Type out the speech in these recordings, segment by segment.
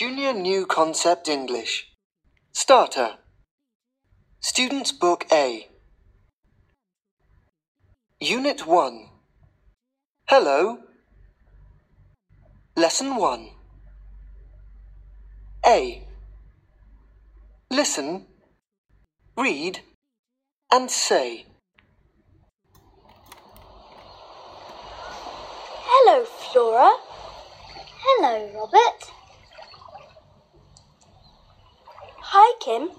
Junior New Concept English. Starter. Student's Book A. Unit 1. Hello. Lesson 1. A. Listen, read, and say. Hello, Flora. Hello, Robert. Hi, Kim.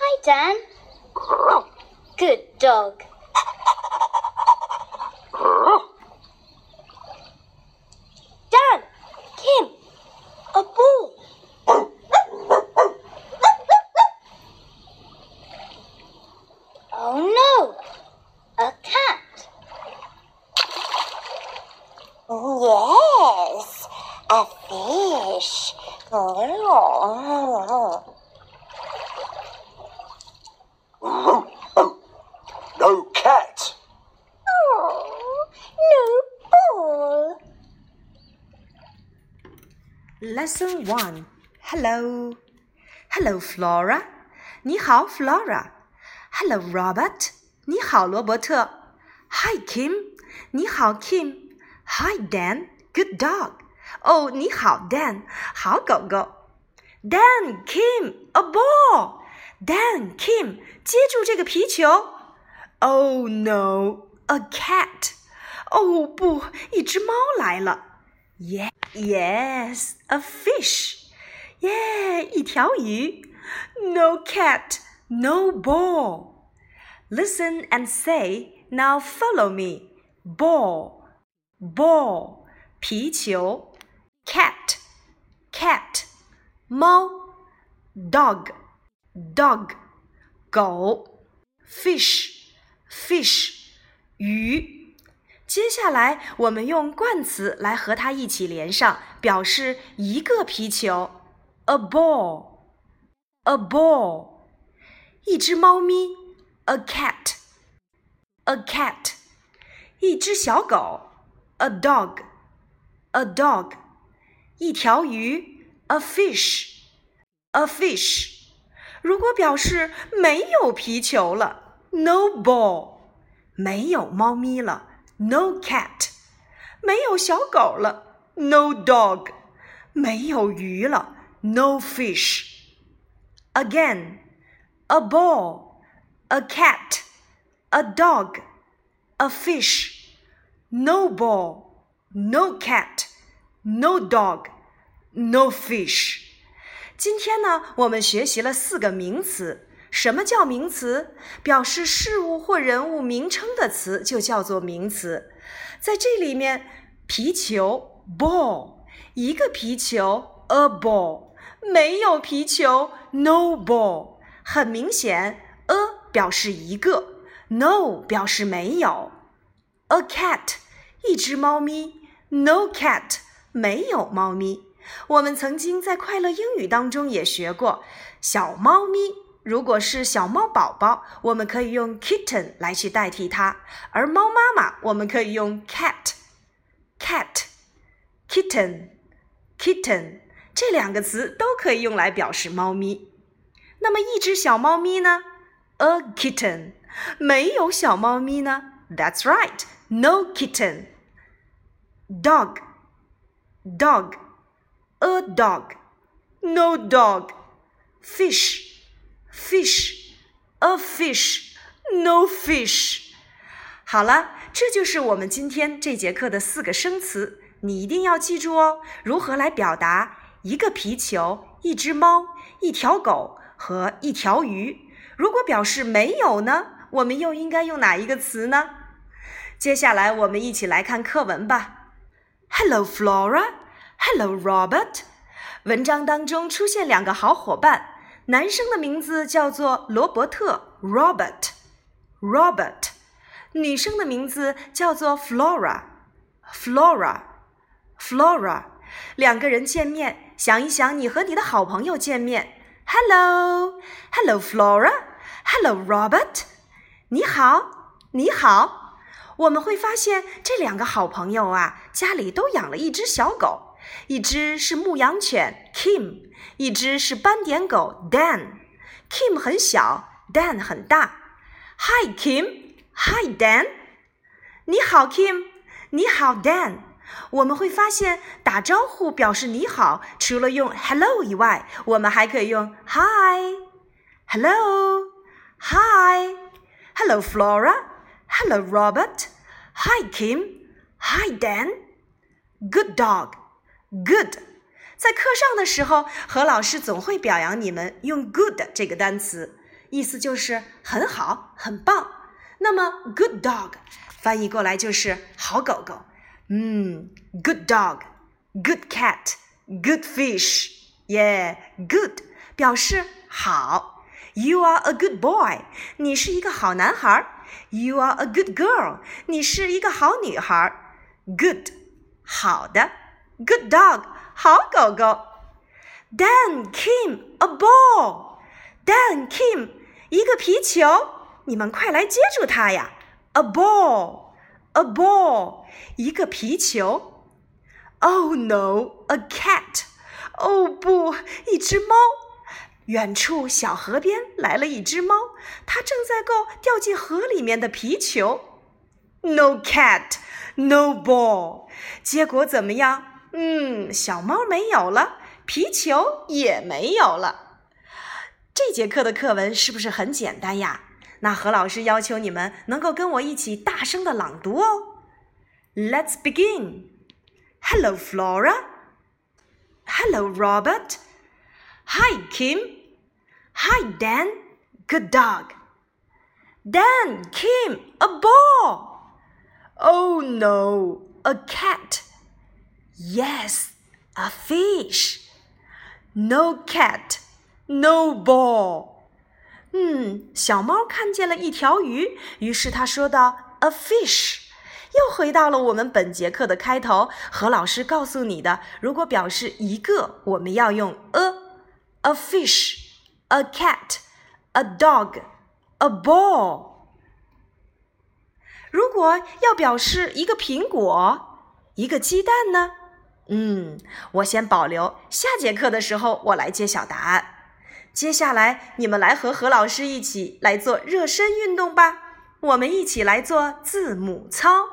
Hi, Dan. Good dog. Dan, Kim, a ball. Oh no, a cat. Yes, a fish. No cat. Oh, no ball. Lesson One. Hello, hello, Flora. 你好，Flora. Hello, Robert. 你好，罗伯特。Hi, Kim. 你好，Kim. Hi, Dan. Good dog. 哦，你好，Dan. 好狗狗。Dan, Kim, a ball. Dan, Kim, 接住这个皮球。Oh no, a cat. 哦不，一只猫来了。 Yeah, yes, a fish. Yeah, 一条鱼。No cat, no ball. Listen and say, now follow me. Ball, ball, 皮球。Cat, cat, 猫。Dog, dog, 狗。Fish, fish, 鱼。 接下来，我们用冠词来和它一起连上，表示一个皮球，a ball，a ball，一只猫咪，a cat，a cat，一只小狗，a dog，a dog，一条鱼，a fish，a fish。如果表示没有皮球了，no ball，没有猫咪了。No cat，没有小狗了。No dog，没有鱼了。No fish。Again, a ball, a cat, a dog, a fish. No ball, no cat, no dog, no fish. 今天呢，我们学习了四个名词。 什么叫名词？表示事物或人物名称的词就叫做名词。在这里面，皮球 ball，一个皮球 a ball，没有皮球 no ball。很明显，a 表示一个，no 表示没有。A cat，一只猫咪；no cat，没有猫咪。我们曾经在快乐英语当中也学过小猫咪。如果是小猫宝宝，我们可以用 kitten 来去代替它；而猫妈妈，我们可以用 cat，cat，kitten，kitten 这两个词都可以用来表示猫咪。那么一只小猫咪呢？A kitten。没有小猫咪呢？That's right，no kitten。Dog，dog，a dog，no dog。Fish。 Fish, a fish, no fish。好了，这就是我们今天这节课的四个生词，你一定要记住哦。如何来表达一个皮球、一只猫、一条狗和一条鱼？如果表示没有呢？我们又应该用哪一个词呢？接下来我们一起来看课文吧。Hello, Flora. Hello, Robert. 文章当中出现两个好伙伴。男生的名字叫做罗伯特 （Robert），Robert；女生的名字叫做 Flora，Flora，Flora。两个人见面，想一想，你和你的好朋友见面，Hello，Hello Flora，Hello Robert，你好，你好。我们会发现这两个好朋友啊，家里都养了一只小狗。一只是牧羊犬 Kim，一只是斑点狗 Dan。Kim 很小，Dan 很大。Hi Kim，Hi Dan。你好 Kim，你好 Dan。我们会发现打招呼表示你好，除了用 Hello 以外，我们还可以用 Hi，Hello，Hi，Hello Flora，Hello Robert，Hi Kim，Hi Dan。Good dog, good。在课上的时候，何老师总会表扬你们用 good 这个单词，意思就是很好、很棒。那么 good dog 翻译过来就是好狗狗。嗯，good dog, good cat, good fish。耶，good 表示好。You are a good boy，你是一个好男孩。You are a good girl，你是一个好女孩。Good。好的，Good dog，好狗狗。Dan Kim a ball。Dan Kim 一个皮球，你们快来接住它呀！A ball，a ball 一个皮球。Oh no，a cat。哦不，一只猫。远处小河边来了一只猫，它正在够掉进河里面的皮球。No cat。No ball，结果怎么样？嗯，小猫没有了，皮球也没有了。这节课的课文是不是很简单呀？那何老师要求你们能够跟我一起大声的朗读哦。Let's begin. Hello, Flora. Hello, Robert. Hi, Kim. Hi, Dan. Good dog. Dan, Kim, a ball. Oh no, a cat. Yes, a fish. No cat, no ball. 嗯，小猫看见了一条鱼，于是它说道：“A fish。”又回到了我们本节课的开头，何老师告诉你的，如果表示一个，我们要用 a。A fish, a cat, a dog, a ball. 如果要表示一个苹果、一个鸡蛋呢？ 嗯，我先保留，下节课的时候我来揭晓答案。接下来你们来和何老师一起来做热身运动吧。我们一起来做字母操。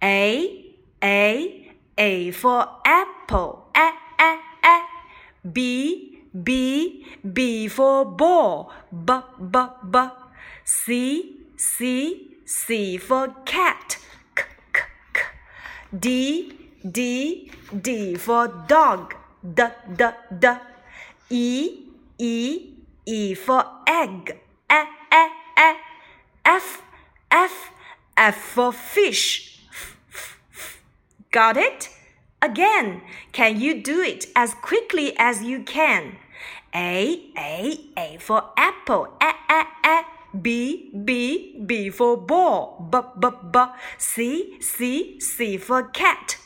A A A for apple，a a a。B B B for ball，b b b。C C C for cat. K, k, k. D, D, D for dog. D, D, D. E, E, E for egg. E, E, E. F, F, F for fish. F, f, f. Got it? Again, can you do it as quickly as you can? A, A, A for apple. A, A, A. B, B, B for ball. B, B, B. C, C, C for cat.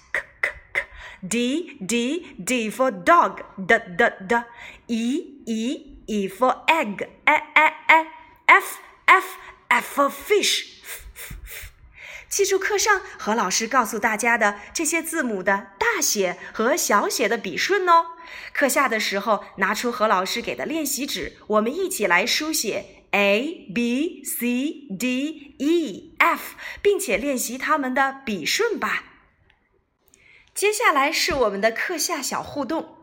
D, D, D for dog. D, D, D. E, E, E for egg. E, E, E. F, F, F for fish. 记住课上何老师告诉大家的这些字母的大写和小写的笔顺哦。课下的时候拿出何老师给的练习纸，我们一起来书写。A B C D E F，并且练习它们的笔顺吧。接下来是我们的课下小互动。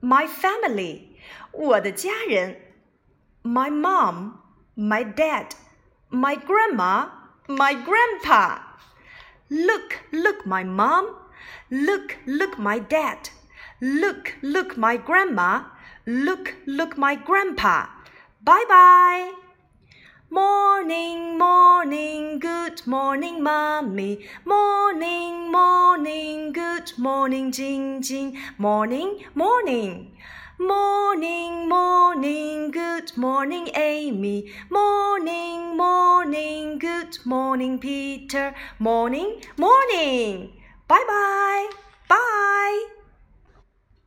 My family，我的家人。My mom, my dad, my grandma, my grandpa. Look, look, my mom. Look, look, my dad. Look, look, my grandma. Look, look, my grandpa. Bye bye. Morning, morning, good morning, mommy. Morning, morning, good morning, Jing Jing. Morning, morning. Morning, morning, good morning, Amy. Morning, morning, good morning, Peter. Morning, morning. Bye bye. Bye.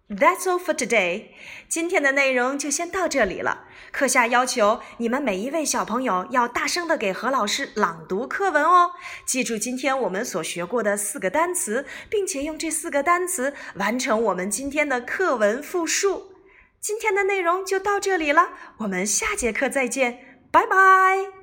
That's all for today。今天的内容就先到这里了。课下要求你们每一位小朋友要大声的给何老师朗读课文哦。记住今天我们所学过的四个单词，并且用这四个单词完成我们今天的课文复述。今天的内容就到这里了，我们下节课再见，拜拜。